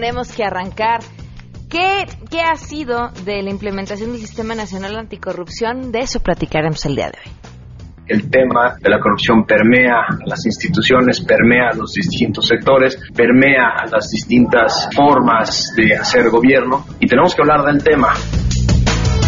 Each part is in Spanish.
tenemos que arrancar. ¿Qué, ¿Qué ha sido de la implementación del Sistema Nacional Anticorrupción? De eso platicaremos el día de hoy el tema de la corrupción permea a las instituciones, permea a los distintos sectores, permea a las distintas formas de hacer gobierno y tenemos que hablar del tema.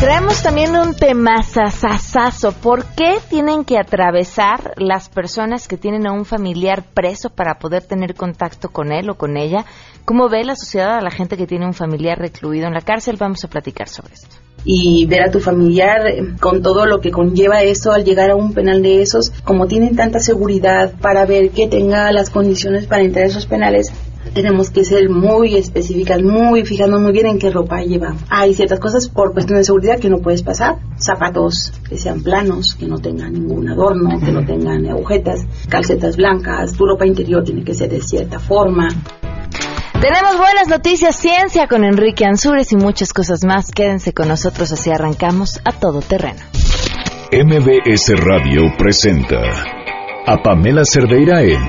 Traemos también un tema sasasazo. ¿Por qué tienen que atravesar las personas que tienen a un familiar preso para poder tener contacto con él o con ella? ¿Cómo ve la sociedad a la gente que tiene un familiar recluido en la cárcel? Vamos a platicar sobre esto y ver a tu familiar con todo lo que conlleva eso al llegar a un penal de esos, como tienen tanta seguridad para ver que tenga las condiciones para entrar a esos penales, tenemos que ser muy específicas, muy fijando muy bien en qué ropa lleva. Hay ciertas cosas por cuestión de seguridad que no puedes pasar, zapatos que sean planos, que no tengan ningún adorno, que no tengan agujetas, calcetas blancas, tu ropa interior tiene que ser de cierta forma. Tenemos buenas noticias, ciencia con Enrique Ansures y muchas cosas más. Quédense con nosotros así arrancamos a todo terreno. MBS Radio presenta a Pamela Cerdeira en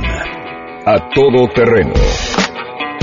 A Todo Terreno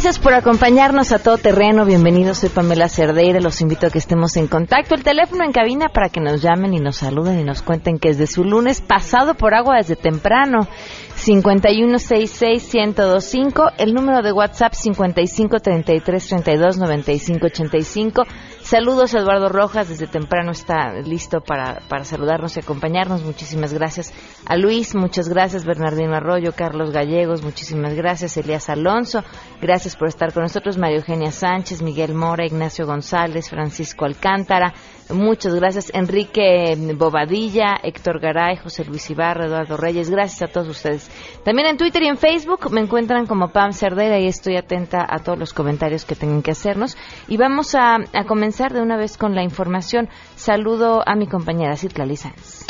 Gracias por acompañarnos a todo terreno. Bienvenidos, soy Pamela Cerdeira. Los invito a que estemos en contacto. El teléfono en cabina para que nos llamen y nos saluden y nos cuenten que es de su lunes pasado por agua desde temprano. 5166-1025, el número de WhatsApp 5533329585. Saludos Eduardo Rojas, desde temprano está listo para, para saludarnos y acompañarnos. Muchísimas gracias a Luis, muchas gracias Bernardino Arroyo, Carlos Gallegos, muchísimas gracias Elías Alonso, gracias por estar con nosotros María Eugenia Sánchez, Miguel Mora, Ignacio González, Francisco Alcántara, Muchas gracias, Enrique Bobadilla, Héctor Garay, José Luis Ibarra, Eduardo Reyes. Gracias a todos ustedes. También en Twitter y en Facebook me encuentran como Pam Cerdera y estoy atenta a todos los comentarios que tengan que hacernos. Y vamos a, comenzar de una vez con la información. Saludo a mi compañera Citlali Sanz.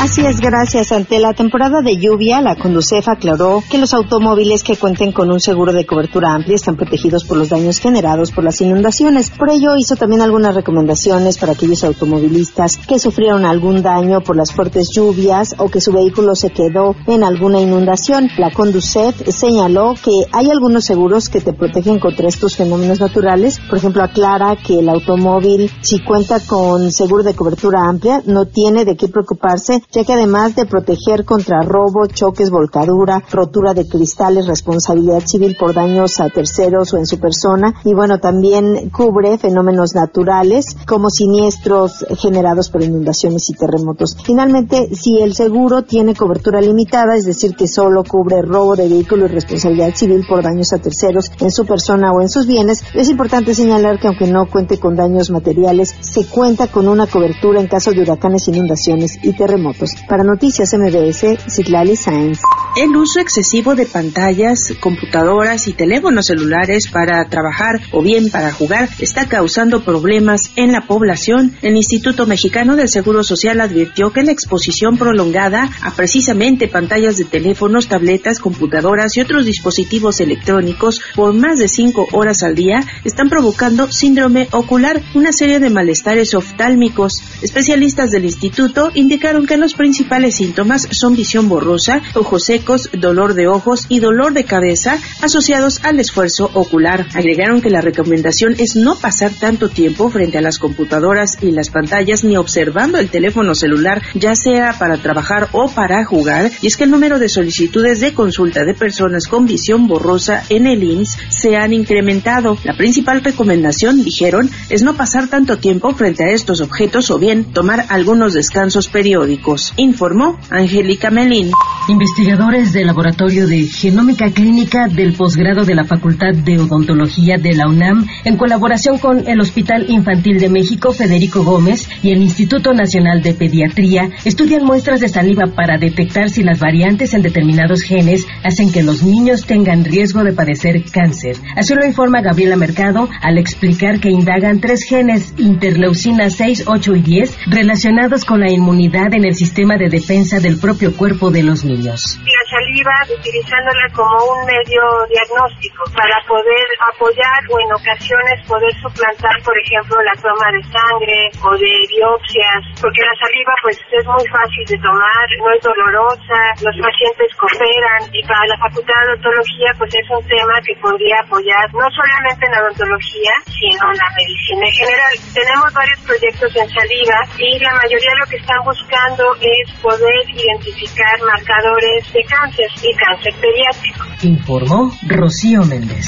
Así es, gracias. Ante la temporada de lluvia, la Conducef aclaró que los automóviles que cuenten con un seguro de cobertura amplia están protegidos por los daños generados por las inundaciones. Por ello, hizo también algunas recomendaciones para aquellos automovilistas que sufrieron algún daño por las fuertes lluvias o que su vehículo se quedó en alguna inundación. La Conducef señaló que hay algunos seguros que te protegen contra estos fenómenos naturales. Por ejemplo, aclara que el automóvil, si cuenta con seguro de cobertura amplia, no tiene de qué preocuparse ya que además de proteger contra robo, choques, volcadura, rotura de cristales, responsabilidad civil por daños a terceros o en su persona, y bueno, también cubre fenómenos naturales como siniestros generados por inundaciones y terremotos. Finalmente, si el seguro tiene cobertura limitada, es decir, que solo cubre robo de vehículo y responsabilidad civil por daños a terceros en su persona o en sus bienes, es importante señalar que aunque no cuente con daños materiales, se cuenta con una cobertura en caso de huracanes, inundaciones y terremotos. Para Noticias MBS, Citlali Sáenz. El uso excesivo de pantallas, computadoras y teléfonos celulares para trabajar o bien para jugar está causando problemas en la población. El Instituto Mexicano del Seguro Social advirtió que la exposición prolongada a precisamente pantallas de teléfonos, tabletas, computadoras y otros dispositivos electrónicos por más de cinco horas al día están provocando síndrome ocular, una serie de malestares oftálmicos. Especialistas del instituto indicaron que los principales síntomas son visión borrosa, ojos secos, dolor de ojos y dolor de cabeza asociados al esfuerzo ocular. Agregaron que la recomendación es no pasar tanto tiempo frente a las computadoras y las pantallas ni observando el teléfono celular, ya sea para trabajar o para jugar, y es que el número de solicitudes de consulta de personas con visión borrosa en el IMSS se han incrementado. La principal recomendación, dijeron, es no pasar tanto tiempo frente a estos objetos o bien tomar algunos descansos periódicos, informó Angélica Melín. Investigador investigadores del Laboratorio de Genómica Clínica del posgrado de la Facultad de Odontología de la UNAM, en colaboración con el Hospital Infantil de México Federico Gómez y el Instituto Nacional de Pediatría, estudian muestras de saliva para detectar si las variantes en determinados genes hacen que los niños tengan riesgo de padecer cáncer. Así lo informa Gabriela Mercado al explicar que indagan tres genes interleucina 6, 8 y 10 relacionados con la inmunidad en el sistema de defensa del propio cuerpo de los niños. La saliva, utilizándola como un medio diagnóstico para poder apoyar o en ocasiones poder suplantar, por ejemplo, la toma de sangre o de biopsias, porque la saliva pues es muy fácil de tomar, no es dolorosa, los pacientes cooperan y para la Facultad de Odontología pues es un tema que podría apoyar no solamente en la odontología, sino en la medicina en general. Tenemos varios proyectos en saliva y la mayoría lo que están buscando es poder identificar marcadores de cáncer y cáncer pediátrico. Informó Rocío Méndez.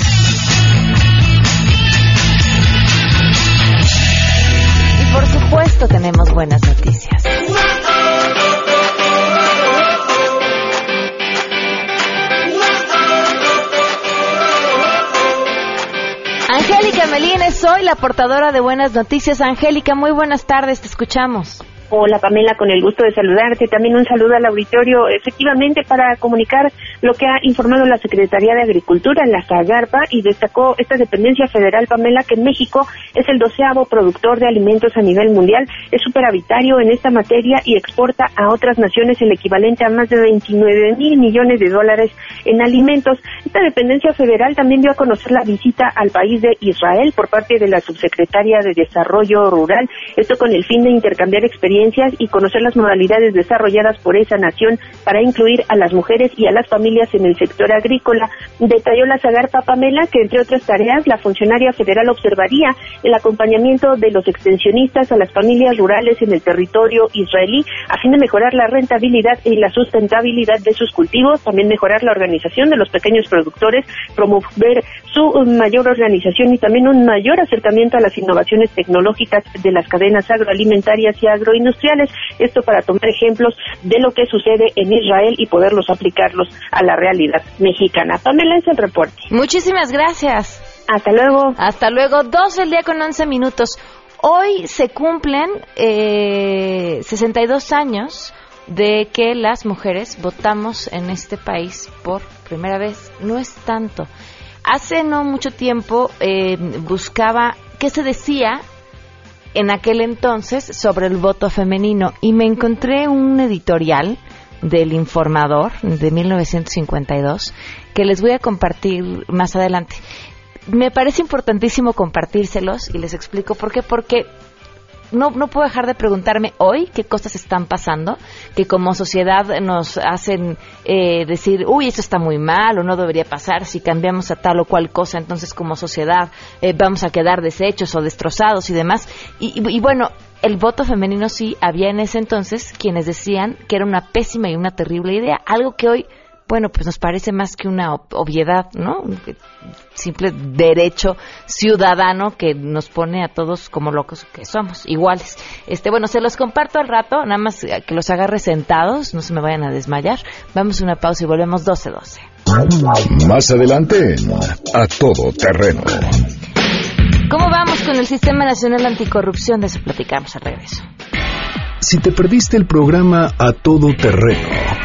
Y por supuesto tenemos buenas noticias. Angélica Melines, soy la portadora de buenas noticias. Angélica, muy buenas tardes, te escuchamos. Hola Pamela, con el gusto de saludarte. También un saludo al auditorio, efectivamente, para comunicar lo que ha informado la Secretaría de Agricultura, la SAGARPA, y destacó esta dependencia federal, Pamela, que México es el doceavo productor de alimentos a nivel mundial, es superavitario en esta materia y exporta a otras naciones el equivalente a más de 29 mil millones de dólares en alimentos. Esta dependencia federal también dio a conocer la visita al país de Israel por parte de la subsecretaria de Desarrollo Rural, esto con el fin de intercambiar experiencias y conocer las modalidades desarrolladas por esa nación para incluir a las mujeres y a las familias en el sector agrícola. Detalló la Zagarpa Pamela que, entre otras tareas, la funcionaria federal observaría el acompañamiento de los extensionistas a las familias rurales en el territorio israelí a fin de mejorar la rentabilidad y la sustentabilidad de sus cultivos, también mejorar la organización de los pequeños productores, promover su mayor organización y también un mayor acercamiento a las innovaciones tecnológicas de las cadenas agroalimentarias y agroindustriales esto para tomar ejemplos de lo que sucede en Israel y poderlos aplicarlos a la realidad mexicana. Pamela es el reporte. Muchísimas gracias. Hasta luego. Hasta luego. 12 el día con 11 minutos. Hoy se cumplen eh, 62 años de que las mujeres votamos en este país por primera vez. No es tanto. Hace no mucho tiempo eh, buscaba qué se decía en aquel entonces sobre el voto femenino y me encontré un editorial del Informador de 1952 que les voy a compartir más adelante. Me parece importantísimo compartírselos y les explico por qué. Porque no, no puedo dejar de preguntarme hoy qué cosas están pasando que como sociedad nos hacen eh, decir, uy, esto está muy mal o no debería pasar, si cambiamos a tal o cual cosa, entonces como sociedad eh, vamos a quedar deshechos o destrozados y demás. Y, y, y bueno, el voto femenino sí había en ese entonces quienes decían que era una pésima y una terrible idea, algo que hoy bueno, pues nos parece más que una obviedad, ¿no? Un simple derecho ciudadano que nos pone a todos como locos que somos, iguales. Este, bueno, se los comparto al rato, nada más que los agarre sentados, no se me vayan a desmayar. Vamos a una pausa y volvemos 12-12. Más adelante, a todo terreno. ¿Cómo vamos con el Sistema Nacional Anticorrupción? De eso platicamos al regreso. Si te perdiste el programa A Todo Terreno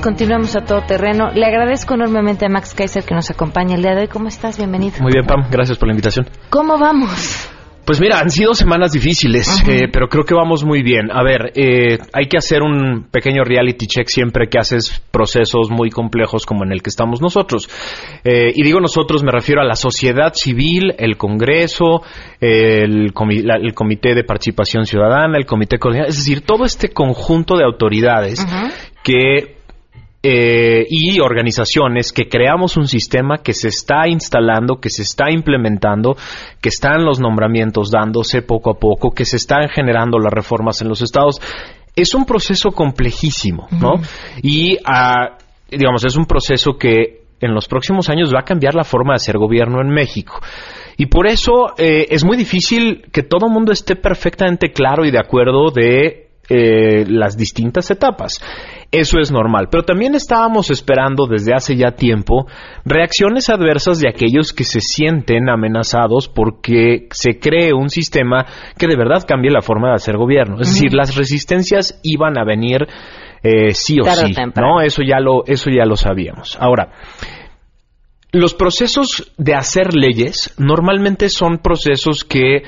Continuamos a todo terreno. Le agradezco enormemente a Max Kaiser que nos acompaña el día de hoy. ¿Cómo estás? Bienvenido. Muy bien, Pam. Gracias por la invitación. ¿Cómo vamos? Pues mira, han sido semanas difíciles, eh, pero creo que vamos muy bien. A ver, eh, hay que hacer un pequeño reality check siempre que haces procesos muy complejos como en el que estamos nosotros. Eh, y digo nosotros, me refiero a la sociedad civil, el Congreso, el, comi- la- el Comité de Participación Ciudadana, el Comité Coordinador, es decir, todo este conjunto de autoridades que eh, y organizaciones que creamos un sistema que se está instalando, que se está implementando, que están los nombramientos dándose poco a poco, que se están generando las reformas en los estados. Es un proceso complejísimo, ¿no? Y, ah, digamos, es un proceso que en los próximos años va a cambiar la forma de hacer gobierno en México. Y por eso eh, es muy difícil que todo el mundo esté perfectamente claro y de acuerdo de eh, las distintas etapas. Eso es normal. Pero también estábamos esperando desde hace ya tiempo reacciones adversas de aquellos que se sienten amenazados porque se cree un sistema que de verdad cambie la forma de hacer gobierno. Es decir, las resistencias iban a venir eh, sí o Tarde o sí. temprano. ¿no? Eso ya lo, eso ya lo sabíamos. Ahora, los procesos de hacer leyes normalmente son procesos que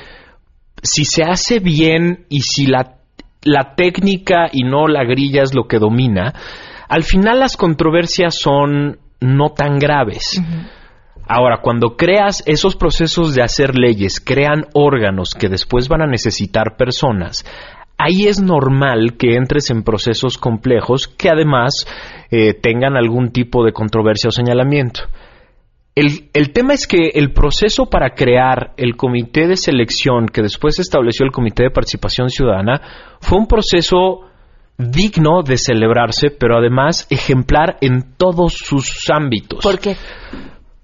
si se hace bien y si la, la técnica y no la grilla es lo que domina, al final las controversias son no tan graves. Ahora, cuando creas esos procesos de hacer leyes, crean órganos que después van a necesitar personas, ahí es normal que entres en procesos complejos que además eh, tengan algún tipo de controversia o señalamiento. El, el tema es que el proceso para crear el comité de selección que después estableció el Comité de Participación Ciudadana fue un proceso digno de celebrarse, pero además ejemplar en todos sus ámbitos. ¿Por qué?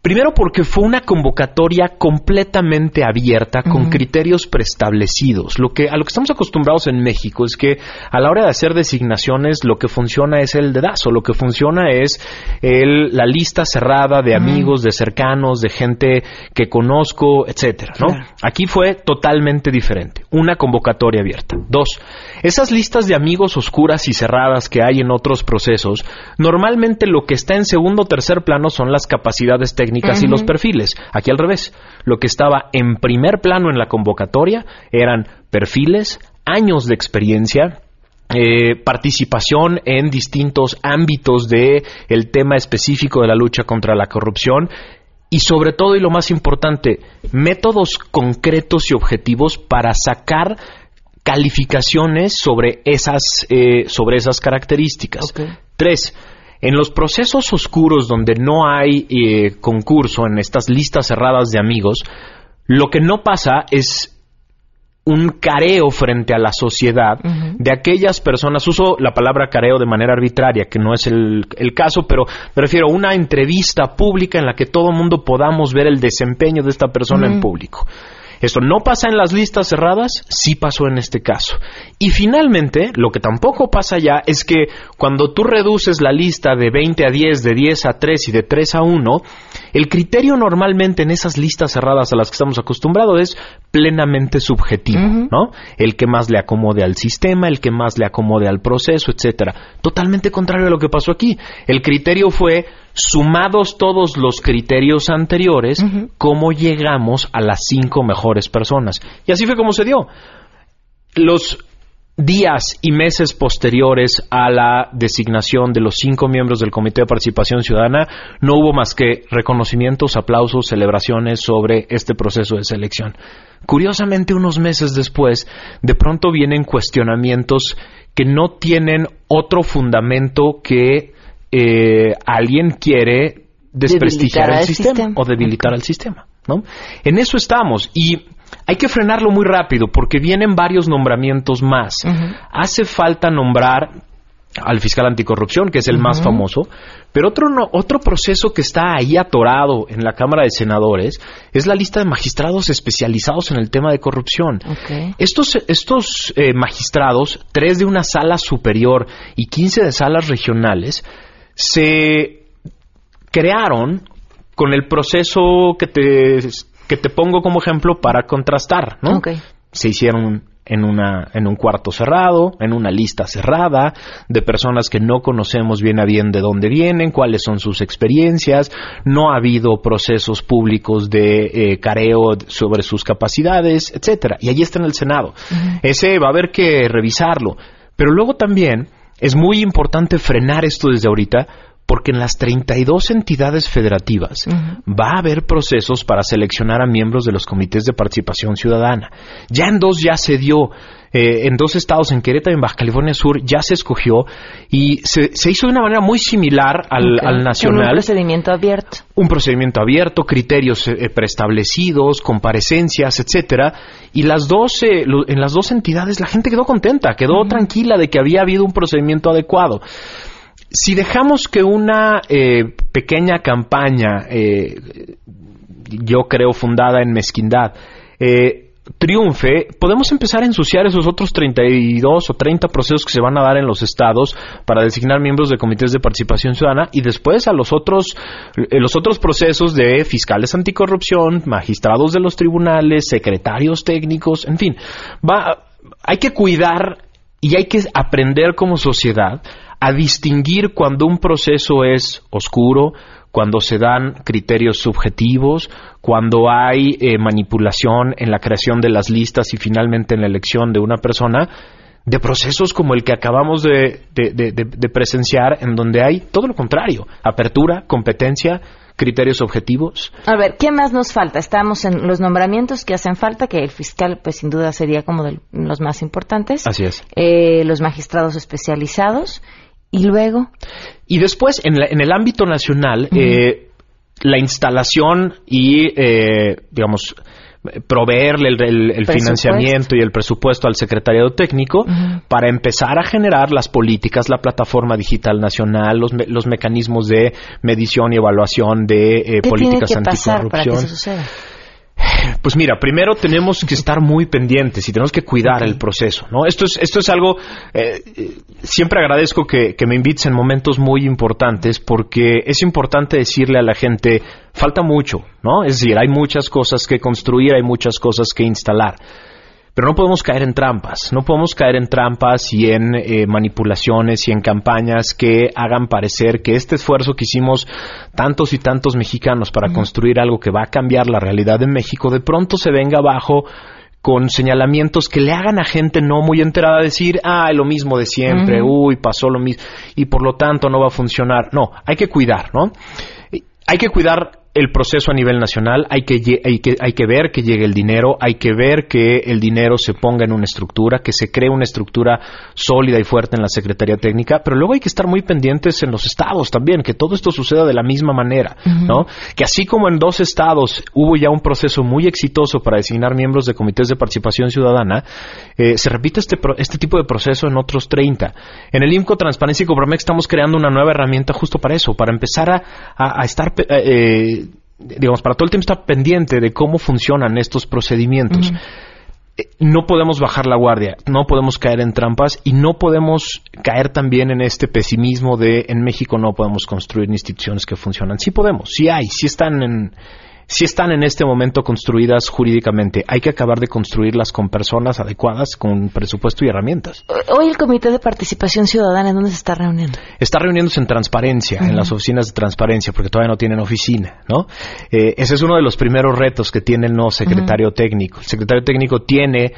Primero porque fue una convocatoria completamente abierta con criterios preestablecidos. Lo que a lo que estamos acostumbrados en México es que a la hora de hacer designaciones lo que funciona es el dedazo, lo que funciona es el, la lista cerrada de amigos, de cercanos, de gente que conozco, etcétera, ¿no? Aquí fue totalmente diferente. Una convocatoria abierta. Dos, esas listas de amigos oscuras y cerradas que hay en otros procesos, normalmente lo que está en segundo o tercer plano son las capacidades técnicas y los perfiles. Aquí al revés. Lo que estaba en primer plano en la convocatoria eran perfiles, años de experiencia, eh, participación en distintos ámbitos de el tema específico de la lucha contra la corrupción y sobre todo y lo más importante métodos concretos y objetivos para sacar calificaciones sobre esas eh, sobre esas características tres en los procesos oscuros donde no hay eh, concurso en estas listas cerradas de amigos lo que no pasa es un careo frente a la sociedad de aquellas personas, uso la palabra careo de manera arbitraria, que no es el, el caso, pero me refiero a una entrevista pública en la que todo el mundo podamos ver el desempeño de esta persona en público. Esto no pasa en las listas cerradas, sí pasó en este caso. Y finalmente, lo que tampoco pasa ya es que cuando tú reduces la lista de 20 a 10, de 10 a 3 y de 3 a 1, el criterio normalmente en esas listas cerradas a las que estamos acostumbrados es plenamente subjetivo, ¿no? El que más le acomode al sistema, el que más le acomode al proceso, etcétera. Totalmente contrario a lo que pasó aquí. El criterio fue sumados todos los criterios anteriores, cómo llegamos a las cinco mejores personas. Y así fue como se dio. Los días y meses posteriores a la designación de los cinco miembros del Comité de Participación Ciudadana, no hubo más que reconocimientos, aplausos, celebraciones sobre este proceso de selección. Curiosamente, unos meses después, de pronto vienen cuestionamientos que no tienen otro fundamento que eh, alguien quiere desprestigiar el sistema. o debilitar al sistema, ¿no? En eso estamos y hay que frenarlo muy rápido porque vienen varios nombramientos más. Hace falta nombrar al fiscal anticorrupción, que es el más famoso, pero otro no- otro proceso que está ahí atorado en la Cámara de Senadores es la lista de magistrados especializados en el tema de corrupción. Estos, estos eh, magistrados, tres de una sala superior y 15 de salas regionales, se crearon con el proceso que te, que te pongo como ejemplo para contrastar, ¿no? Ok. Se hicieron en, una, en un cuarto cerrado, en una lista cerrada, de personas que no conocemos bien a bien de dónde vienen, cuáles son sus experiencias, no ha habido procesos públicos de eh, careo sobre sus capacidades, etcétera. Y allí está en el Senado. Ese va a haber que revisarlo. Pero luego también es muy importante frenar esto desde ahorita porque en las 32 entidades federativas va a haber procesos para seleccionar a miembros de los comités de participación ciudadana. Ya en dos ya se dio, eh, en dos estados, en Querétaro y en Baja California Sur, ya se escogió y se, hizo de una manera muy similar al, nacional. un procedimiento abierto. Un procedimiento abierto, criterios eh, preestablecidos, comparecencias, etcétera. Y las dos, eh, en las dos entidades la gente quedó contenta, quedó tranquila de que había habido un procedimiento adecuado si dejamos que una eh, pequeña campaña, eh, yo creo fundada en mezquindad, eh, triunfe, podemos empezar a ensuciar esos otros 32 o 30 procesos que se van a dar en los estados para designar miembros de comités de participación ciudadana y después a los otros los otros procesos de fiscales anticorrupción, magistrados de los tribunales, secretarios técnicos, en fin, va hay que cuidar y hay que aprender como sociedad a distinguir cuando un proceso es oscuro, cuando se dan criterios subjetivos, cuando hay eh, manipulación en la creación de las listas y finalmente en la elección de una persona, de procesos como el que acabamos de, presenciar, en donde hay todo lo contrario, apertura, competencia, criterios objetivos. A ver, ¿qué más nos falta? Estamos en los nombramientos que hacen falta, que el fiscal, pues sin duda sería como de los más importantes. Así es. Eh, los magistrados especializados ¿Y luego? Y después, en, en el ámbito nacional, eh, la instalación y, eh, digamos, proveerle el, financiamiento y el presupuesto al secretariado técnico para empezar a generar las políticas, la plataforma digital nacional, los, los mecanismos de medición y evaluación de eh, políticas anticorrupción. Para que eso suceda? Pues mira, primero tenemos que estar muy pendientes y tenemos que cuidar el proceso, ¿no? Esto es, esto es algo, eh, siempre agradezco que, que, me invites en momentos muy importantes porque es importante decirle a la gente, falta mucho, ¿no? Es decir, hay muchas cosas que construir, hay muchas cosas que instalar. Pero no podemos caer en trampas, no podemos caer en trampas y en eh, manipulaciones y en campañas que hagan parecer que este esfuerzo que hicimos tantos y tantos mexicanos para construir algo que va a cambiar la realidad de México, de pronto se venga abajo con señalamientos que le hagan a gente no muy enterada decir, ah, lo mismo de siempre, uy, pasó lo mismo, y por lo tanto no va a funcionar. No, hay que cuidar, ¿no? Hay que cuidar el proceso a nivel nacional, hay que, hay, que, hay que ver que llegue el dinero, hay que ver que el dinero se ponga en una estructura, que se cree una estructura sólida y fuerte en la Secretaría Técnica, pero luego hay que estar muy pendientes en los estados también, que todo esto suceda de la misma manera, ¿no? Que así como en dos estados hubo ya un proceso muy exitoso para designar miembros de comités de participación ciudadana, eh, se repite este, este tipo de proceso en otros 30. En el IMCO Transparencia y Cobramex estamos creando una nueva herramienta justo para eso, para empezar a, a, estar... Eh, digamos, para todo el tiempo estar pendiente de cómo funcionan estos procedimientos. Eh, no podemos bajar la guardia, no podemos caer en trampas y no podemos caer también en este pesimismo de en México no podemos construir instituciones que funcionan. Sí podemos, sí hay, sí están en, si están en este momento construidas jurídicamente. Hay que acabar de construirlas con personas adecuadas, con presupuesto y herramientas. Hoy el Comité de Participación Ciudadana, ¿en dónde se está reuniendo? Está reuniéndose en transparencia, en las oficinas de transparencia, porque todavía no tienen oficina, ¿no? Eh, ese es uno de los primeros retos que tiene el nuevo secretario técnico. El secretario técnico tiene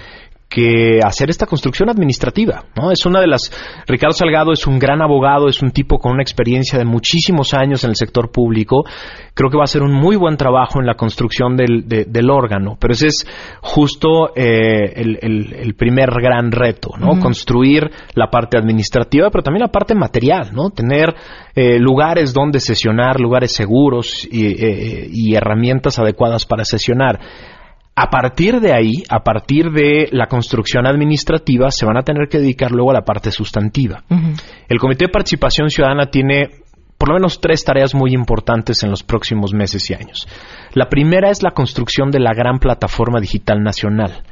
que hacer esta construcción administrativa, ¿no? Es una de las Ricardo Salgado es un gran abogado, es un tipo con una experiencia de muchísimos años en el sector público. Creo que va a hacer un muy buen trabajo en la construcción del, del órgano, pero ese es justo eh, el, primer gran reto, ¿no? Construir la parte administrativa, pero también la parte material, ¿no? Tener eh, lugares donde sesionar, lugares seguros y, eh, y herramientas adecuadas para sesionar a partir de ahí, a partir de la construcción administrativa, se van a tener que dedicar luego a la parte sustantiva. El Comité de Participación Ciudadana tiene por lo menos tres tareas muy importantes en los próximos meses y años. La primera es la construcción de la gran plataforma digital nacional.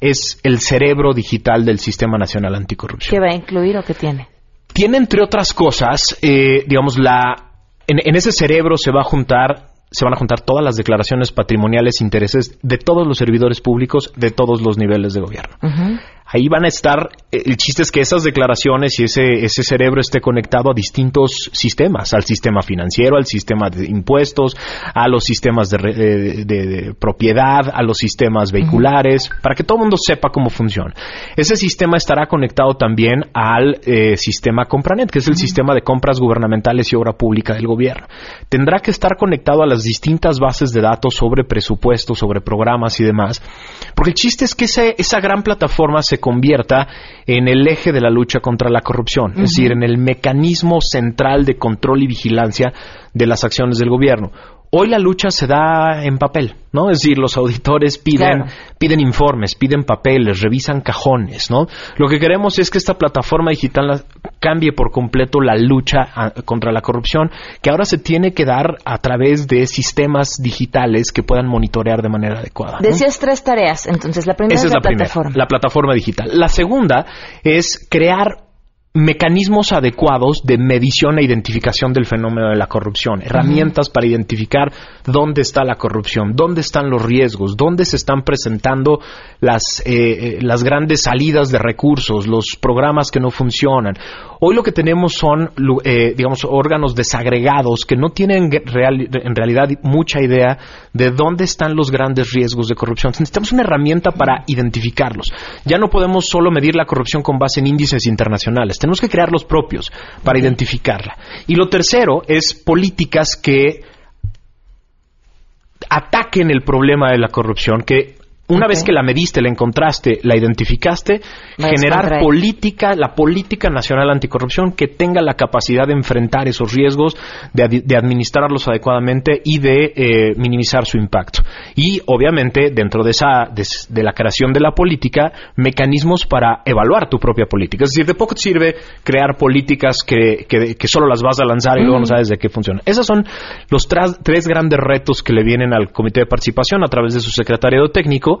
Es el cerebro digital del Sistema Nacional Anticorrupción. ¿Qué va a incluir o qué tiene? Tiene, entre otras cosas, eh, digamos, la, en, ese cerebro se va a juntar se van a juntar todas las declaraciones patrimoniales intereses de todos los servidores públicos de todos los niveles de gobierno. Ahí van a estar, eh, el chiste es que esas declaraciones y ese, ese cerebro esté conectado a distintos sistemas, al sistema financiero, al sistema de impuestos, a los sistemas de, eh, de- de propiedad, a los sistemas vehiculares, para que todo el mundo sepa cómo funciona. Ese sistema estará conectado también al eh, sistema Compranet, que es el sistema de compras gubernamentales y obra pública del gobierno. Tendrá que estar conectado a las distintas bases de datos sobre presupuestos, sobre programas y demás, porque el chiste es que ese- esa gran plataforma se convierta en el eje de la lucha contra la corrupción, es decir, en el mecanismo central de control y vigilancia de las acciones del gobierno. Hoy la lucha se da en papel, ¿no? Es decir, los auditores piden, Claro. piden informes, piden papeles, revisan cajones, ¿no? Lo que queremos es que esta plataforma digital la- cambie por completo la lucha a- contra la corrupción, que ahora se tiene que dar a través de sistemas digitales que puedan monitorear de manera adecuada. ¿no? Decías tres tareas, entonces la primera Esa es la, primera, plataforma. la plataforma digital. La segunda es crear mecanismos adecuados de medición e identificación del fenómeno de la corrupción, herramientas para identificar dónde está la corrupción, dónde están los riesgos, dónde se están presentando las, eh, eh, las grandes salidas de recursos, los programas que no funcionan. Hoy lo que tenemos son, eh, digamos, órganos desagregados que no tienen real- en realidad mucha idea de dónde están los grandes riesgos de corrupción. Necesitamos una herramienta para identificarlos. Ya no podemos solo medir la corrupción con base en índices internacionales. Tenemos que crear los propios para identificarla. Y lo tercero es políticas que ataquen el problema de la corrupción, que una vez que la mediste, la encontraste, la identificaste, generar política, la política nacional anticorrupción que tenga la capacidad de enfrentar esos riesgos, de, administrarlos adecuadamente y de eh, minimizar su impacto. Y obviamente dentro de esa de, la creación de la política, mecanismos para evaluar tu propia política. Es decir, de poco te sirve crear políticas que, que, que solo las vas a lanzar y luego no sabes de qué funcionan. Esos son los tres grandes retos que le vienen al Comité de Participación a través de su secretariado técnico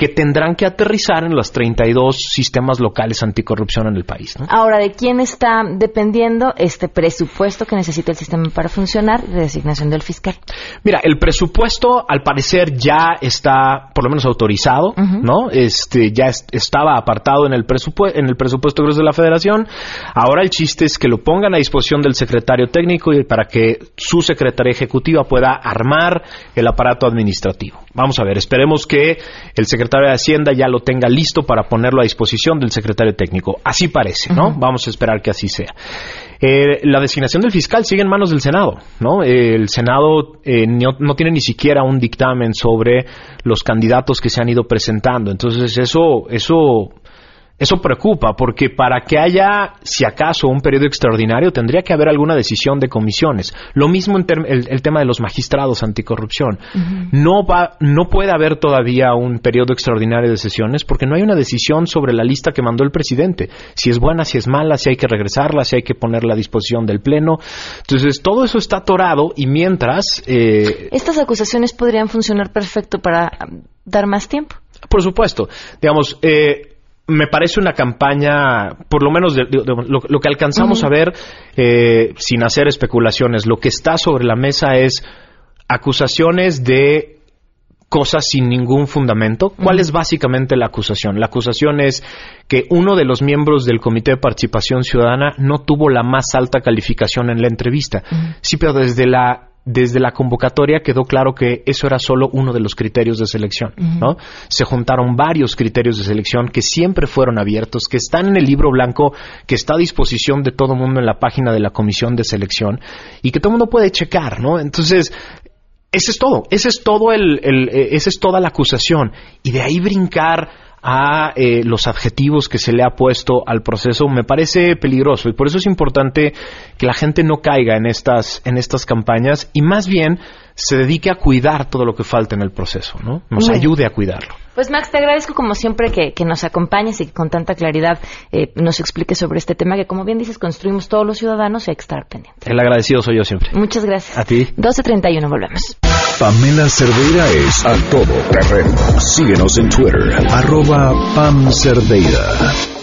que tendrán que aterrizar en los 32 sistemas locales anticorrupción en el país. ¿no? Ahora, ¿de quién está dependiendo este presupuesto que necesita el sistema para funcionar de designación del fiscal? Mira, el presupuesto al parecer ya está por lo menos autorizado, ¿no? Este ya es- estaba apartado en el presupuesto en el presupuesto grueso de la Federación. Ahora el chiste es que lo pongan a disposición del secretario técnico y para que su secretaria ejecutiva pueda armar el aparato administrativo. Vamos a ver, esperemos que el secretario de Hacienda ya lo tenga listo para ponerlo a disposición del secretario técnico. Así parece, ¿no? Vamos a esperar que así sea. Eh, la designación del fiscal sigue en manos del Senado, ¿no? Eh, el Senado eh, no, no tiene ni siquiera un dictamen sobre los candidatos que se han ido presentando. Entonces eso, eso, eso preocupa, porque para que haya, si acaso, un periodo extraordinario, tendría que haber alguna decisión de comisiones. Lo mismo en el, el tema de los magistrados anticorrupción. No va, no puede haber todavía un periodo extraordinario de sesiones porque no hay una decisión sobre la lista que mandó el presidente. Si es buena, si es mala, si hay que regresarla, si hay que ponerla a disposición del pleno. Entonces todo eso está atorado y mientras, eh, Estas acusaciones podrían funcionar perfecto para dar más tiempo. por supuesto, digamos, eh, me parece una campaña, por lo menos de, de- de- lo, lo que alcanzamos a ver, eh, sin hacer especulaciones, lo que está sobre la mesa es acusaciones de cosas sin ningún fundamento. ¿Cuál es básicamente la acusación? La acusación es que uno de los miembros del Comité de Participación Ciudadana no tuvo la más alta calificación en la entrevista. Sí, pero desde la desde la convocatoria quedó claro que eso era solo uno de los criterios de selección, ¿no? Se juntaron varios criterios de selección que siempre fueron abiertos, que están en el libro blanco, que está a disposición de todo mundo en la página de la comisión de selección y que todo mundo puede checar, ¿no? Entonces, ese es todo, ese es todo el, el- eh, esa es toda la acusación. Y de ahí brincar a eh, los adjetivos que se le ha puesto al proceso me parece peligroso y por eso es importante que la gente no caiga en estas en estas campañas y más bien se dedique a cuidar todo lo que falta en el proceso, ¿no? Nos bien. ayude a cuidarlo. Pues Max, te agradezco como siempre que, que nos acompañes y que con tanta claridad eh, nos expliques sobre este tema que, como bien dices, construimos todos los ciudadanos y hay que estar pendientes. El agradecido soy yo siempre. Muchas gracias. A ti. 12.31, volvemos. Pamela Cerdeira es a todo terreno. Síguenos en Twitter, arroba Pam Cerdeira.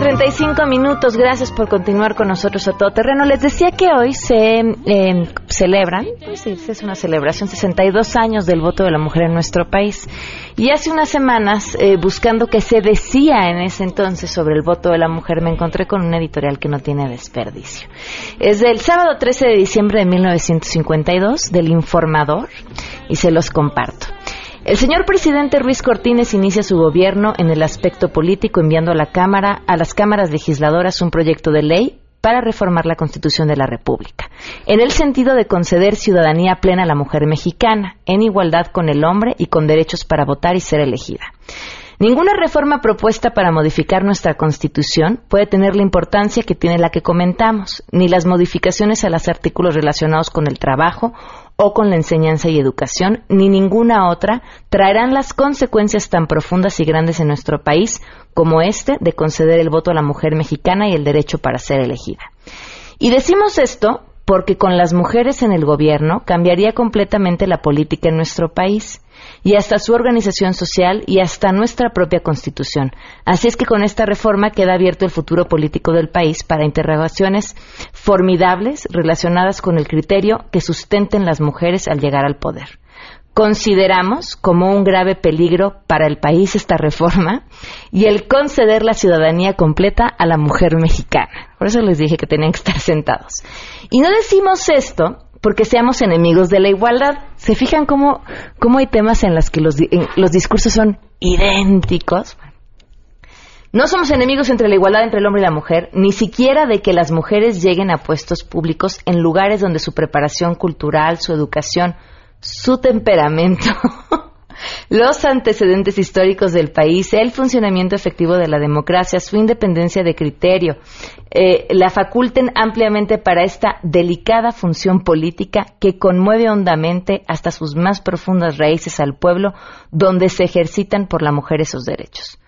35 minutos. Gracias por continuar con nosotros a todo terreno. Les decía que hoy se eh, celebran, pues es una celebración, 62 años del voto de la mujer en nuestro país. Y hace unas semanas, eh, buscando qué se decía en ese entonces sobre el voto de la mujer, me encontré con una editorial que no tiene desperdicio. Es del sábado 13 de diciembre de 1952, del Informador, y se los comparto. El señor presidente Ruiz Cortines inicia su gobierno en el aspecto político enviando a la Cámara, a las cámaras legisladoras un proyecto de ley para reformar la Constitución de la República, en el sentido de conceder ciudadanía plena a la mujer mexicana, en igualdad con el hombre y con derechos para votar y ser elegida. Ninguna reforma propuesta para modificar nuestra Constitución puede tener la importancia que tiene la que comentamos, ni las modificaciones a los artículos relacionados con el trabajo o con la enseñanza y educación, ni ninguna otra, traerán las consecuencias tan profundas y grandes en nuestro país como este de conceder el voto a la mujer mexicana y el derecho para ser elegida. Y decimos esto porque con las mujeres en el gobierno cambiaría completamente la política en nuestro país y hasta su organización social y hasta nuestra propia constitución. Así es que con esta reforma queda abierto el futuro político del país para interrogaciones formidables relacionadas con el criterio que sustenten las mujeres al llegar al poder. Consideramos como un grave peligro para el país esta reforma y el conceder la ciudadanía completa a la mujer mexicana. Por eso les dije que tenían que estar sentados. Y no decimos esto porque seamos enemigos de la igualdad. ¿Se fijan cómo, cómo hay temas en los que los, los discursos son idénticos? No somos enemigos entre la igualdad entre el hombre y la mujer, ni siquiera de que las mujeres lleguen a puestos públicos en lugares donde su preparación cultural, su educación, su temperamento los antecedentes históricos del país, el funcionamiento efectivo de la democracia, su independencia de criterio, eh, la faculten ampliamente para esta delicada función política que conmueve hondamente hasta sus más profundas raíces al pueblo donde se ejercitan por la mujer esos derechos.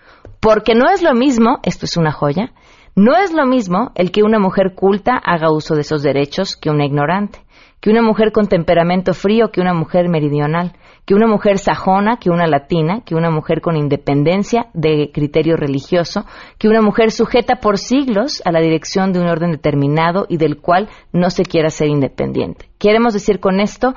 Porque no es lo mismo, esto es una joya, no es lo mismo el que una mujer culta haga uso de esos derechos que una ignorante, que una mujer con temperamento frío que una mujer meridional que una mujer sajona, que una latina, que una mujer con independencia de criterio religioso, que una mujer sujeta por siglos a la dirección de un orden determinado y del cual no se quiera ser independiente. Queremos decir con esto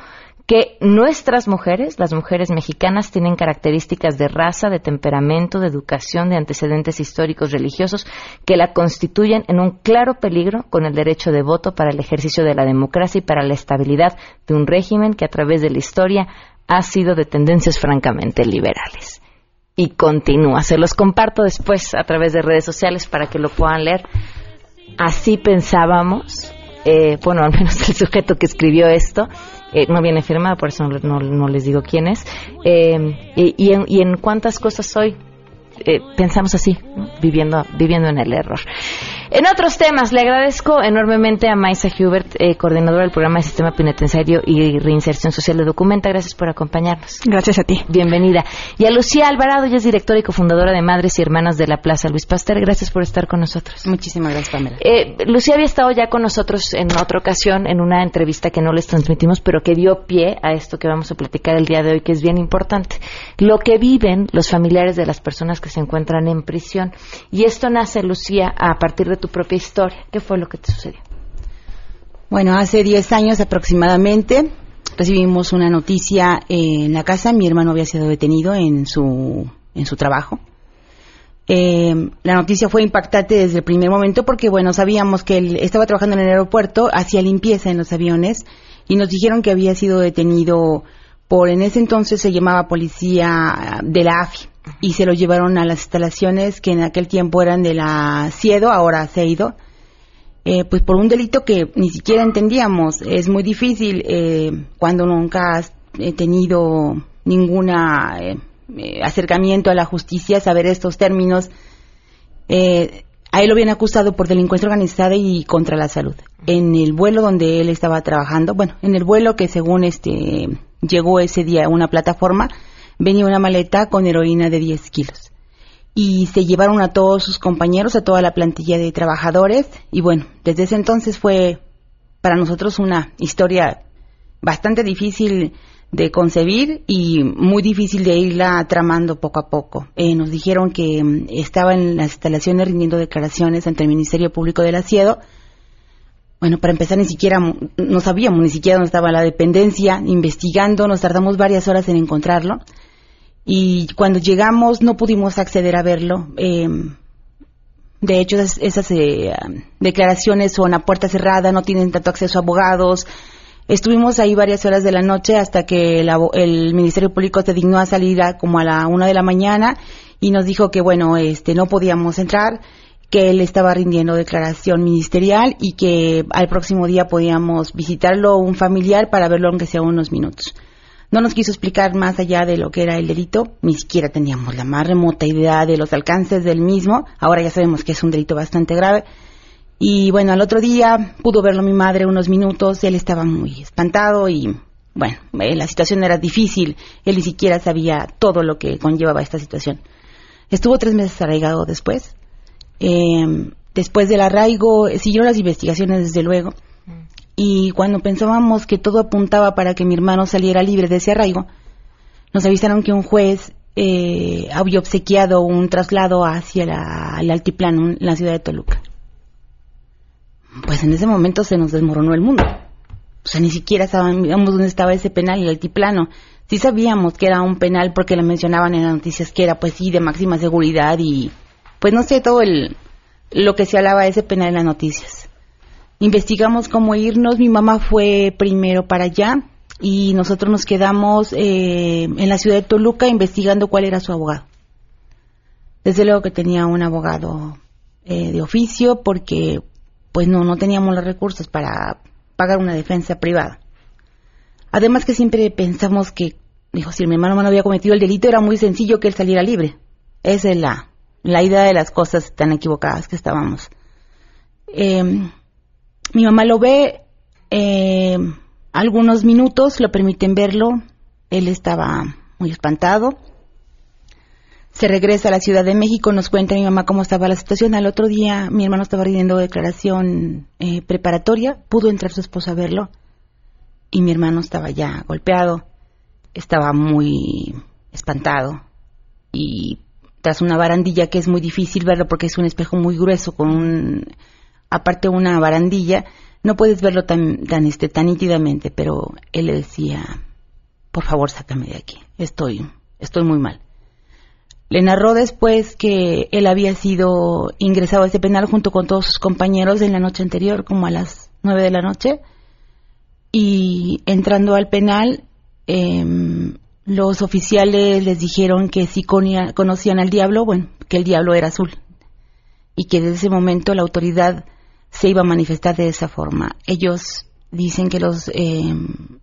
que nuestras mujeres, las mujeres mexicanas, tienen características de raza, de temperamento, de educación, de antecedentes históricos religiosos que la constituyen en un claro peligro con el derecho de voto para el ejercicio de la democracia y para la estabilidad de un régimen que a través de la historia ha sido de tendencias francamente liberales. Y continúa. Se los comparto después a través de redes sociales para que lo puedan leer. Así pensábamos, eh, bueno, al menos el sujeto que escribió esto, eh, no viene firmado, por eso no, les digo quién es. Eh, y, en, y, en, cuántas cosas hoy pensamos así, viviendo, viviendo en el error. En otros temas, le agradezco enormemente a Maisa Hubert, eh, coordinadora del programa de Sistema Penitenciario y Reinserción Social de Documenta. Gracias por acompañarnos. Gracias a ti. Bienvenida. Y a Lucía Alvarado, ella es directora y cofundadora de Madres y Hermanas de la Plaza Luis Pasteur. Gracias por estar con nosotros. Muchísimas gracias, Pamela. Eh, Lucía había estado ya con nosotros en otra ocasión en una entrevista que no les transmitimos, pero que dio pie a esto que vamos a platicar el día de hoy, que es bien importante. Lo que viven los familiares de las personas que se encuentran en prisión. Y esto nace, Lucía, a partir de tu propia historia. ¿Qué fue lo que te sucedió? Bueno, hace 10 años aproximadamente recibimos una noticia en la casa. Mi hermano había sido detenido en su, en su trabajo. Eh, la noticia fue impactante desde el primer momento porque, bueno, sabíamos que él estaba trabajando en el aeropuerto, hacía limpieza en los aviones y nos dijeron que había sido detenido por, en ese entonces se llamaba policía de la AFI y se lo llevaron a las instalaciones que en aquel tiempo eran de la CIEDO, ahora ido eh, pues por un delito que ni siquiera entendíamos. Es muy difícil eh, cuando nunca has eh, tenido ningún acercamiento a la justicia saber estos términos. a él lo habían acusado por delincuencia organizada y contra la salud. En el vuelo donde él estaba trabajando, bueno, en el vuelo que según este llegó ese día a una plataforma, venía una maleta con heroína de 10 kilos. Y se llevaron a todos sus compañeros, a toda la plantilla de trabajadores. Y bueno, desde ese entonces fue para nosotros una historia bastante difícil de concebir y muy difícil de irla tramando poco a poco. Eh, nos dijeron que mm, estaba en las instalaciones rindiendo declaraciones ante el Ministerio Público del Asiedo. Bueno, para empezar, ni siquiera no sabíamos, ni siquiera dónde estaba la dependencia, investigando, nos tardamos varias horas en encontrarlo. Y cuando llegamos no pudimos acceder a verlo. Eh, de hecho, esas, eh, declaraciones son a puerta cerrada, no tienen tanto acceso a abogados, Estuvimos ahí varias horas de la noche hasta que el, Ministerio Público se dignó a salir como a la una de la mañana y nos dijo que, bueno, este, no podíamos entrar, que él estaba rindiendo declaración ministerial y que al próximo día podíamos visitarlo un familiar para verlo aunque sea unos minutos. No nos quiso explicar más allá de lo que era el delito, ni siquiera teníamos la más remota idea de los alcances del mismo. Ahora ya sabemos que es un delito bastante grave y bueno, al otro día pudo verlo mi madre unos minutos, él estaba muy espantado y bueno, eh, la situación era difícil, él ni siquiera sabía todo lo que conllevaba esta situación. Estuvo tres meses arraigado después. Eh, después del arraigo, siguieron las investigaciones desde luego. Y cuando pensábamos que todo apuntaba para que mi hermano saliera libre de ese arraigo, nos avisaron que un juez eh, había obsequiado un traslado hacia el altiplano, en la ciudad de Toluca pues en ese momento se nos desmoronó el mundo. O sea, ni siquiera sabíamos dónde estaba ese penal, el altiplano. Sí sabíamos que era un penal porque lo mencionaban en las noticias que era, pues sí, de máxima seguridad y, pues no sé, todo el, lo que se hablaba de ese penal en las noticias. Investigamos cómo irnos, mi mamá fue primero para allá y nosotros nos quedamos eh, en la ciudad de Toluca investigando cuál era su abogado. Desde luego que tenía un abogado eh, de oficio porque pues no, no teníamos los recursos para pagar una defensa privada. Además que siempre pensamos que, dijo, si mi hermano no había cometido el delito, era muy sencillo que él saliera libre. Esa es la, la idea de las cosas tan equivocadas que estábamos. Em, mi mamá lo ve em, algunos minutos, lo permiten verlo. Él estaba muy espantado se regresa a la Ciudad de México, nos cuenta mi mamá cómo estaba la situación. Al otro día mi hermano estaba rindiendo declaración eh, preparatoria, pudo entrar su esposa a verlo y mi hermano estaba ya golpeado, estaba muy espantado y tras una barandilla que es muy difícil verlo porque es un espejo muy grueso con un aparte una barandilla no puedes verlo tan tan este tan nítidamente pero él le decía por favor sácame de aquí estoy estoy muy mal le narró después que él había sido ingresado a este penal junto con todos sus compañeros en la noche anterior, como a las nueve de la noche, y entrando al penal, em, los oficiales les dijeron que si conocían al diablo, bueno, que el diablo era azul, y que desde ese momento la autoridad se iba a manifestar de esa forma. Ellos dicen que los em,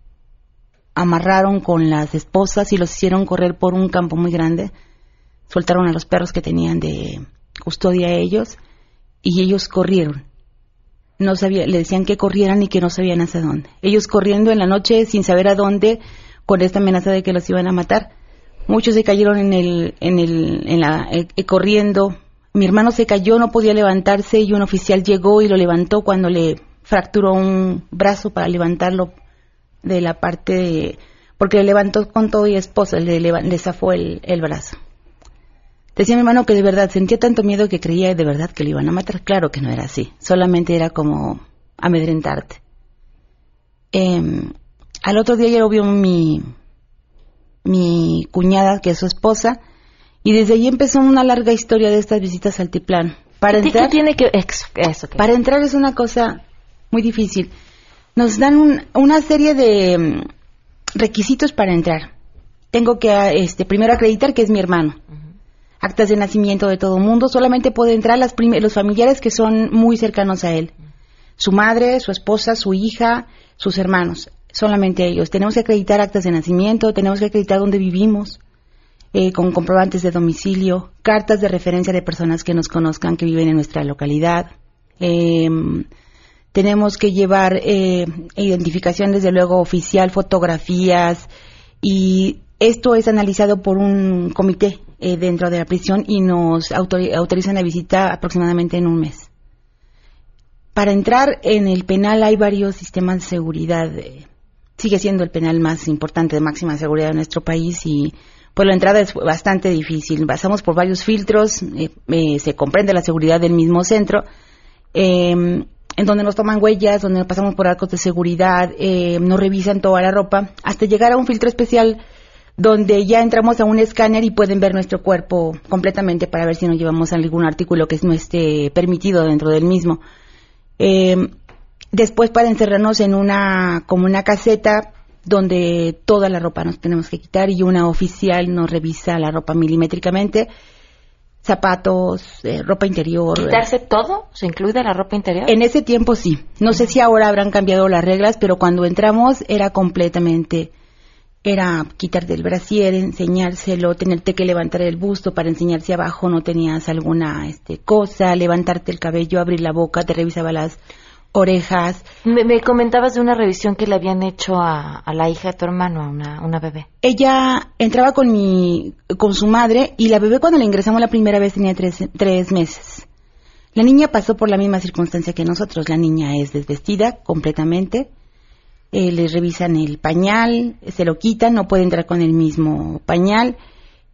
amarraron con las esposas y los hicieron correr por un campo muy grande soltaron a los perros que tenían de custodia a ellos y ellos corrieron. No sabía, le decían que corrieran y que no sabían hacia dónde. Ellos corriendo en la noche sin saber a dónde, con esta amenaza de que los iban a matar. Muchos se cayeron en el, en el, en la, eh, eh, corriendo. Mi hermano se cayó, no podía levantarse y un oficial llegó y lo levantó cuando le fracturó un brazo para levantarlo de la parte de, porque le levantó con todo y esposa, le, le zafó el, el brazo. Decía mi hermano que de verdad sentía tanto miedo que creía de verdad que lo iban a matar. Claro que no era así, solamente era como amedrentarte. Em, al otro día ya lo vio mi, mi cuñada, que es su esposa, y desde ahí empezó una larga historia de estas visitas al altiplano. Para entrar, tiene que eso, Para entrar es una cosa muy difícil. Nos dan una serie de em, requisitos para entrar. Tengo que este, primero acreditar que es mi hermano actas de nacimiento de todo mundo, solamente puede entrar las los familiares que son muy cercanos a él. Su madre, su esposa, su hija, sus hermanos, solamente ellos. Tenemos que acreditar actas de nacimiento, tenemos que acreditar dónde vivimos, eh, con comprobantes de domicilio, cartas de referencia de personas que nos conozcan que viven en nuestra localidad. Em, tenemos que llevar eh, identificación, desde luego, oficial, fotografías, y esto es analizado por un comité eh, dentro de la prisión y nos autorizan la visita aproximadamente en un mes. Para entrar en el penal hay varios sistemas de seguridad. Sigue siendo el penal más importante de máxima seguridad de nuestro país y pues la entrada es bastante difícil. Pasamos por varios filtros, eh, eh, se comprende la seguridad del mismo centro, eh, en donde nos toman huellas, donde pasamos por arcos de seguridad, eh, nos revisan toda la ropa, hasta llegar a un filtro especial donde ya entramos a un escáner y pueden ver nuestro cuerpo completamente para ver si nos llevamos algún artículo que no esté permitido dentro del mismo. Eh, después para encerrarnos en una como una caseta donde toda la ropa nos tenemos que quitar y una oficial nos revisa la ropa milimétricamente, zapatos, eh, ropa interior. ¿Quitarse todo? ¿Se incluye la ropa interior? En ese tiempo sí. No sé si ahora habrán cambiado las reglas, pero cuando entramos era completamente era quitarte el brasier, enseñárselo, tenerte que levantar el busto para enseñar si abajo no tenías alguna este, cosa, levantarte el cabello, abrir la boca, te revisaba las orejas. Me, me comentabas de una revisión que le habían hecho a, a la hija de tu hermano, a una, una bebé. Ella entraba con mi, con su madre y la bebé cuando la ingresamos la primera vez tenía tres, tres meses. La niña pasó por la misma circunstancia que nosotros. La niña es desvestida completamente. Eh, le revisan el pañal, se lo quitan, no puede entrar con el mismo pañal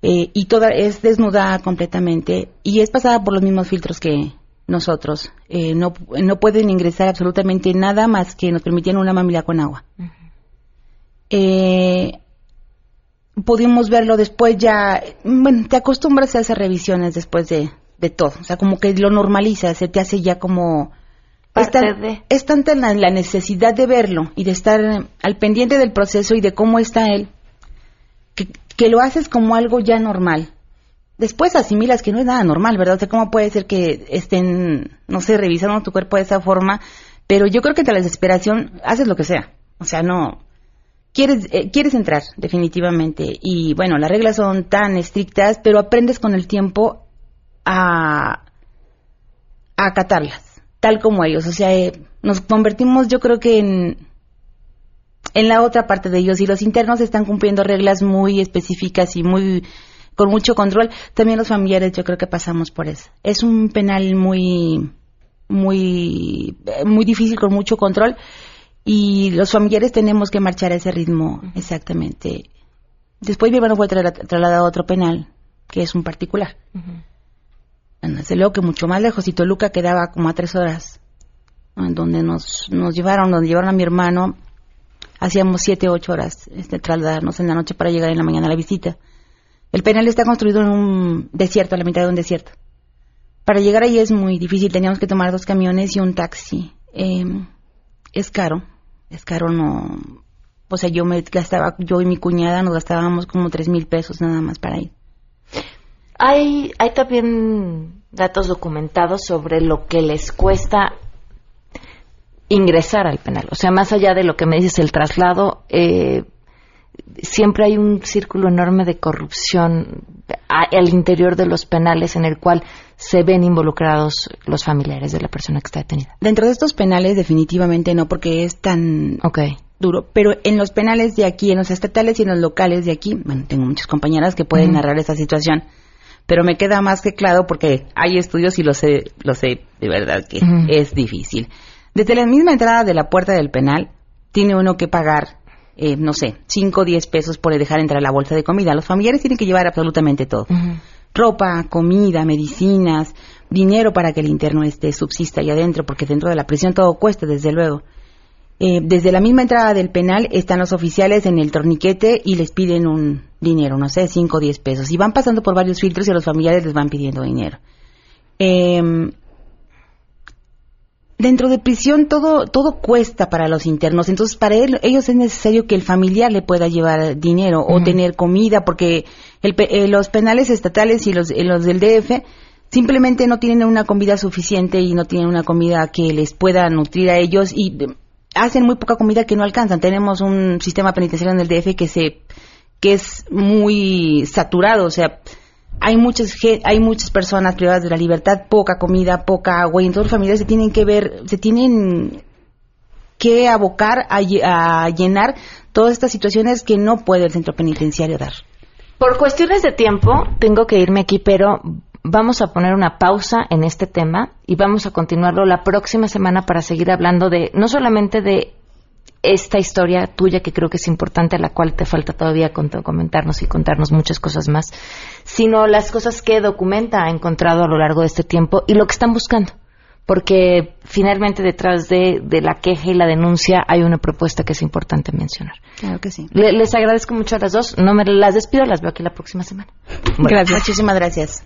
eh, y toda es desnuda completamente y es pasada por los mismos filtros que nosotros. Eh, no, no pueden ingresar absolutamente nada más que nos permitían una mamila con agua. Eh, pudimos verlo después ya, bueno, te acostumbras a esas revisiones después de, de todo, o sea, como que lo normalizas, se te hace ya como... Es, Parte tan- de- es tanta la, la necesidad de verlo y de estar al pendiente del proceso y de cómo está él, que, que lo haces como algo ya normal. Después asimilas que no es nada normal, ¿verdad? O sea, ¿cómo puede ser que estén, no sé, revisando tu cuerpo de esa forma? Pero yo creo que ante la desesperación haces lo que sea. O sea, no, quieres, eh, quieres entrar, definitivamente. Y bueno, las reglas son tan estrictas, pero aprendes con el tiempo a, a acatarlas, tal como ellos. O sea, eh, nos convertimos, yo creo que en, en la otra parte de ellos. Y los internos están cumpliendo reglas muy específicas y muy con mucho control. También los familiares, yo creo que pasamos por eso. Es un penal muy, muy, eh, muy difícil con mucho control y los familiares tenemos que marchar a ese ritmo exactamente. Después mi hermano fue trasla- trasladado a otro penal, que es un particular. Desde luego que mucho más lejos y Toluca quedaba como a tres horas, en donde nos, nos llevaron, donde llevaron a mi hermano, hacíamos siete, ocho horas este, trasladarnos en la noche para llegar en la mañana a la visita. El penal está construido en un desierto, a la mitad de un desierto. Para llegar ahí es muy difícil, teníamos que tomar dos camiones y un taxi. Eh, es caro, es caro no... O sea, yo me gastaba, yo y mi cuñada nos gastábamos como tres mil pesos nada más para ir. Hay, hay también datos documentados sobre lo que les cuesta ingresar al penal. O sea, más allá de lo que me dices, el traslado, eh, siempre hay un círculo enorme de corrupción a- al interior de los penales en el cual se ven involucrados los familiares de la persona que está detenida. Dentro de estos penales definitivamente no, porque es tan Okay. duro. Pero en los penales de aquí, en los estatales y en los locales de aquí, bueno, tengo muchas compañeras que pueden narrar esta situación, pero me queda más que claro porque hay estudios y lo sé, lo sé de verdad que es difícil. Desde la misma entrada de la puerta del penal, tiene uno que pagar, eh, no sé, 5 o 10 pesos por dejar entrar la bolsa de comida. Los familiares tienen que llevar absolutamente todo. Ropa, comida, medicinas, dinero para que el interno esté subsista ahí adentro, porque dentro de la prisión todo cuesta, desde luego. Eh, desde la misma entrada del penal están los oficiales en el torniquete y les piden un dinero, no sé, 5 o 10 pesos. Y van pasando por varios filtros y a los familiares les van pidiendo dinero. Em, dentro de prisión todo todo cuesta para los internos, entonces para él- ellos es necesario que el familiar le pueda llevar dinero o tener comida, porque el eh, los penales estatales y los, eh, los del DF simplemente no tienen una comida suficiente y no tienen una comida que les pueda nutrir a ellos y eh, hacen muy poca comida que no alcanzan. Tenemos un sistema penitenciario en el DF que se que es muy saturado, o sea, hay muchas hay muchas personas privadas de la libertad, poca comida, poca agua, y entonces las familias se tienen que ver, se tienen que abocar a llenar todas estas situaciones que no puede el centro penitenciario dar. Por cuestiones de tiempo, tengo que irme aquí, pero vamos a poner una pausa en este tema y vamos a continuarlo la próxima semana para seguir hablando de no solamente de esta historia tuya que creo que es importante, a la cual te falta todavía comentarnos y contarnos muchas cosas más, sino las cosas que Documenta ha encontrado a lo largo de este tiempo y lo que están buscando. Porque finalmente detrás de, de la queja y la denuncia hay una propuesta que es importante mencionar. Claro que sí. Le- les agradezco mucho a las dos. No me las despido, las veo aquí la próxima semana. Gracias. Muchísimas gracias.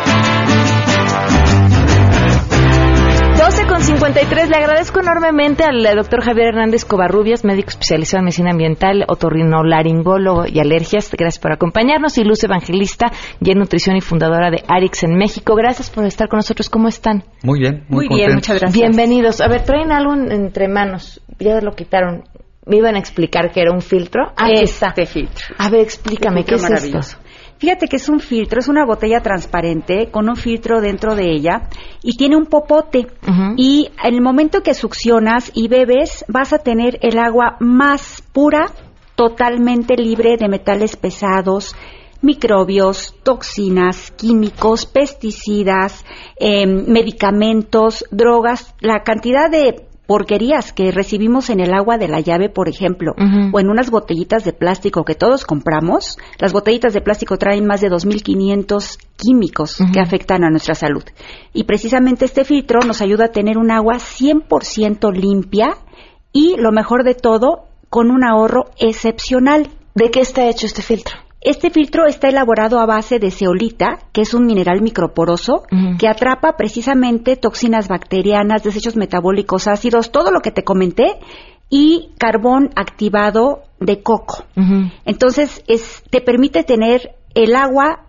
Con 53. Le agradezco enormemente al doctor Javier Hernández Covarrubias, médico especializado en medicina ambiental, otorrinolaringólogo y alergias. Gracias por acompañarnos. Y Luz Evangelista, y en nutrición y fundadora de Arix en México. Gracias por estar con nosotros. ¿Cómo están? Muy bien, muy, Muy bien, contento. muchas gracias. Bienvenidos. A ver, traen algo en- entre manos. Ya lo quitaron. Me iban a explicar que era un filtro. Está. Este filtro. A ver, explícame, ¿qué es esto? Fíjate que es un filtro, es una botella transparente con un filtro dentro de ella y tiene un popote. Y en el momento que succionas y bebes, vas a tener el agua más pura, totalmente libre de metales pesados, microbios, toxinas, químicos, pesticidas, em, medicamentos, drogas, la cantidad de porquerías que recibimos en el agua de la llave, por ejemplo, o en unas botellitas de plástico que todos compramos, las botellitas de plástico traen más de 2.500 químicos Ujú. que afectan a nuestra salud. Y precisamente este filtro nos ayuda a tener un agua 100% limpia y, lo mejor de todo, con un ahorro excepcional. ¿De qué está hecho este filtro? Este filtro está elaborado a base de zeolita, que es un mineral microporoso que atrapa precisamente toxinas bacterianas, desechos metabólicos ácidos, todo lo que te comenté, y carbón activado de coco. Entonces, es, te permite tener el agua,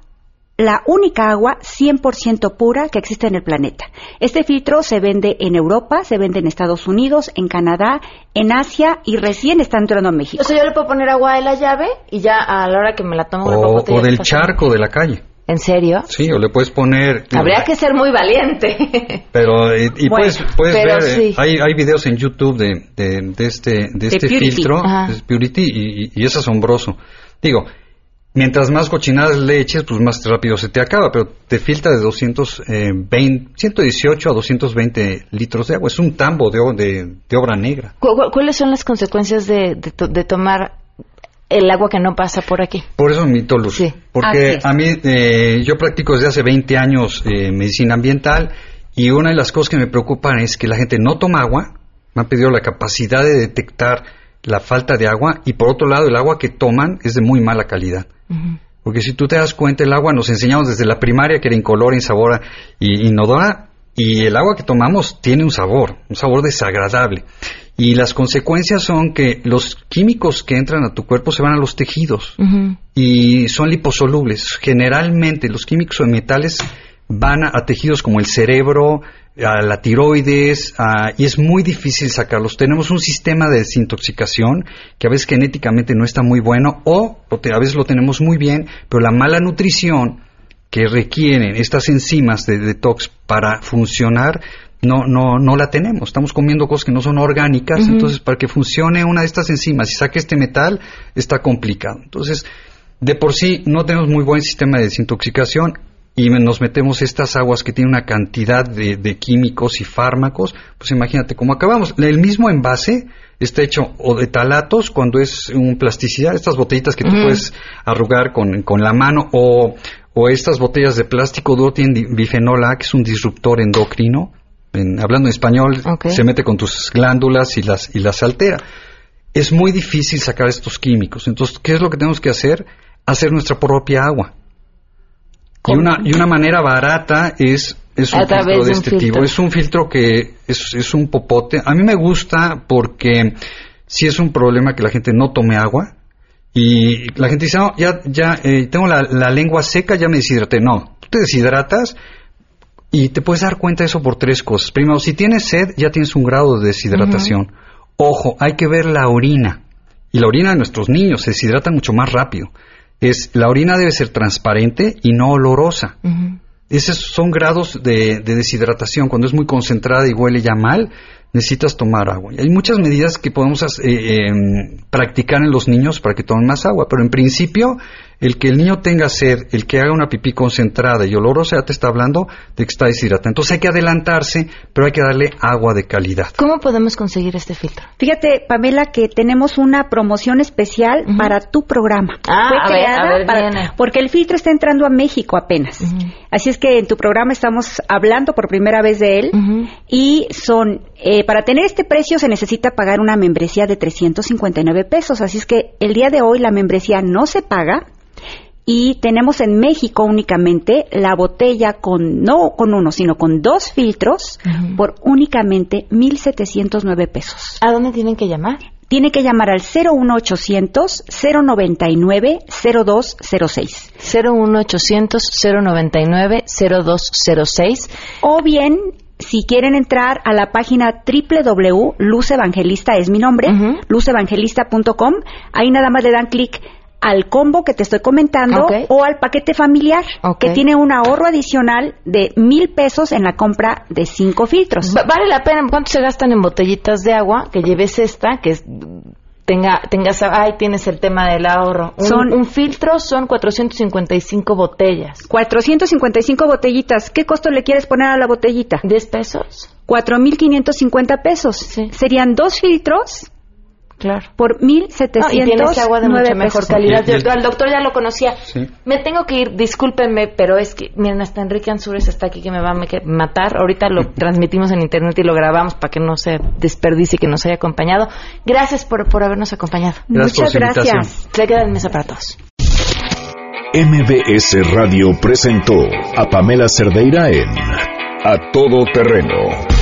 la única agua 100% pura que existe en el planeta. Este filtro se vende en Europa, se vende en Estados Unidos, en Canadá, en Asia y recién está entrando a México. O sea, yo le puedo poner agua de la llave y ya a la hora que me la tomo O, o del charco de la calle. ¿En serio? Sí, o le puedes poner... Habría que ser muy valiente. Pero, eh, y Bueno, puedes, puedes pero ver, eh, sí. hay, hay videos en YouTube de, de, de este, de este Purity. filtro, Purity, y, y- y es asombroso. Digo, mientras más cochinadas le eches, pues más rápido se te acaba, pero te filtra de 220, 118 a 220 litros de agua. Es un tambo de, o- de, de obra negra. ¿Cu- cu- ¿Cuáles son las consecuencias de, de to- de tomar el agua que no pasa por aquí? Por eso mi Luz. Sí. Porque a mí, eh, yo practico desde hace 20 años eh, medicina ambiental y una de las cosas que me preocupan es que la gente no toma agua, me han pedido la capacidad de detectar la falta de agua y por otro lado el agua que toman es de muy mala calidad. Porque si tú te das cuenta, el agua nos enseñamos desde la primaria que era incolora, insabora y inodora, y el agua que tomamos tiene un sabor, un sabor desagradable. Y las consecuencias son que los químicos que entran a tu cuerpo se van a los tejidos y son liposolubles. Generalmente los químicos o metales van a, a tejidos como el cerebro, a la tiroides, a- y es muy difícil sacarlos. Tenemos un sistema de desintoxicación que a veces genéticamente no está muy bueno o, o te- a veces lo tenemos muy bien, pero la mala nutrición que requieren estas enzimas de detox para funcionar no, no, no la tenemos. Estamos comiendo cosas que no son orgánicas, entonces para que funcione una de estas enzimas y saque este metal está complicado. Entonces, de por sí no tenemos muy buen sistema de desintoxicación y nos metemos estas aguas que tienen una cantidad de, de químicos y fármacos, pues imagínate cómo acabamos. El mismo envase está hecho o de talatos cuando es un plasticidad, estas botellitas que tú Ujú. puedes arrugar con, con la mano o, o estas botellas de plástico duro tienen bifenol A, que es un disruptor endocrino. En- hablando en español, se mete con tus glándulas y las, y las altera. Es muy difícil sacar estos químicos. Entonces, ¿qué es lo que tenemos que hacer? Hacer nuestra propia agua. Y una, y una manera barata es, es un filtro de este filtro. tipo. Es un filtro que es, es un popote. A mí me gusta porque si es un problema que la gente no tome agua. Y la gente dice, no, ya, ya eh, tengo la, la lengua seca, ya me deshidraté. No, tú te deshidratas y te puedes dar cuenta de eso por tres cosas. Primero, si tienes sed, ya tienes un grado de deshidratación. Ojo, hay que ver la orina. Y la orina de nuestros niños se deshidrata mucho más rápido. Es la orina debe ser transparente y no olorosa. Esos son grados de, de, deshidratación. Cuando es muy concentrada y huele ya mal, necesitas tomar agua. Y hay muchas medidas que podemos eh, em, practicar en los niños para que tomen más agua, pero en principio el que el niño tenga sed, el que haga una pipí concentrada y olorosa, ya te está hablando de que está deshidratado. Entonces hay que adelantarse, pero hay que darle agua de calidad. ¿Cómo podemos conseguir este filtro? Fíjate, Pamela, que tenemos una promoción especial para tu programa. Ah, Fue creada para, porque el filtro está entrando a México apenas. Así es que en tu programa estamos hablando por primera vez de él y son eh, para tener este precio se necesita pagar una membresía de 359 pesos. Así es que el día de hoy la membresía no se paga y tenemos en México únicamente la botella con, no con uno, sino con dos filtros por únicamente 1.709 pesos. ¿A dónde tienen que llamar? Tiene que llamar al 01800 099 0206. 01800 099 0206. O bien si quieren entrar a la página www.lucevangelista es mi nombre, lucevangelista.com, ahí nada más le dan clic al combo que te estoy comentando o al paquete familiar que tiene un ahorro adicional de mil pesos en la compra de cinco filtros. vale la pena. ¿Cuánto se gastan en botellitas de agua? Que lleves esta, que es tenga, tengas, ahí tienes el tema del ahorro. Un, son, un filtro son 455 botellas. 455 botellitas. ¿Qué costo le quieres poner a la botellita? 10 pesos. 4.550 pesos. Serían dos filtros Claro. Por 1.709 no, y tienes agua de mucha mejor calidad. Yo, al doctor ya lo conocía. Me tengo que ir, discúlpenme, pero es que, miren, hasta Enrique Ansures está aquí que me va a matar. Ahorita lo transmitimos en internet y lo grabamos para que no se desperdicie que nos haya acompañado. Gracias por, por habernos acompañado. Muchas gracias. Se queda en mesa para todos. MBS Radio presentó a Pamela Cerdeira en A Todo Terreno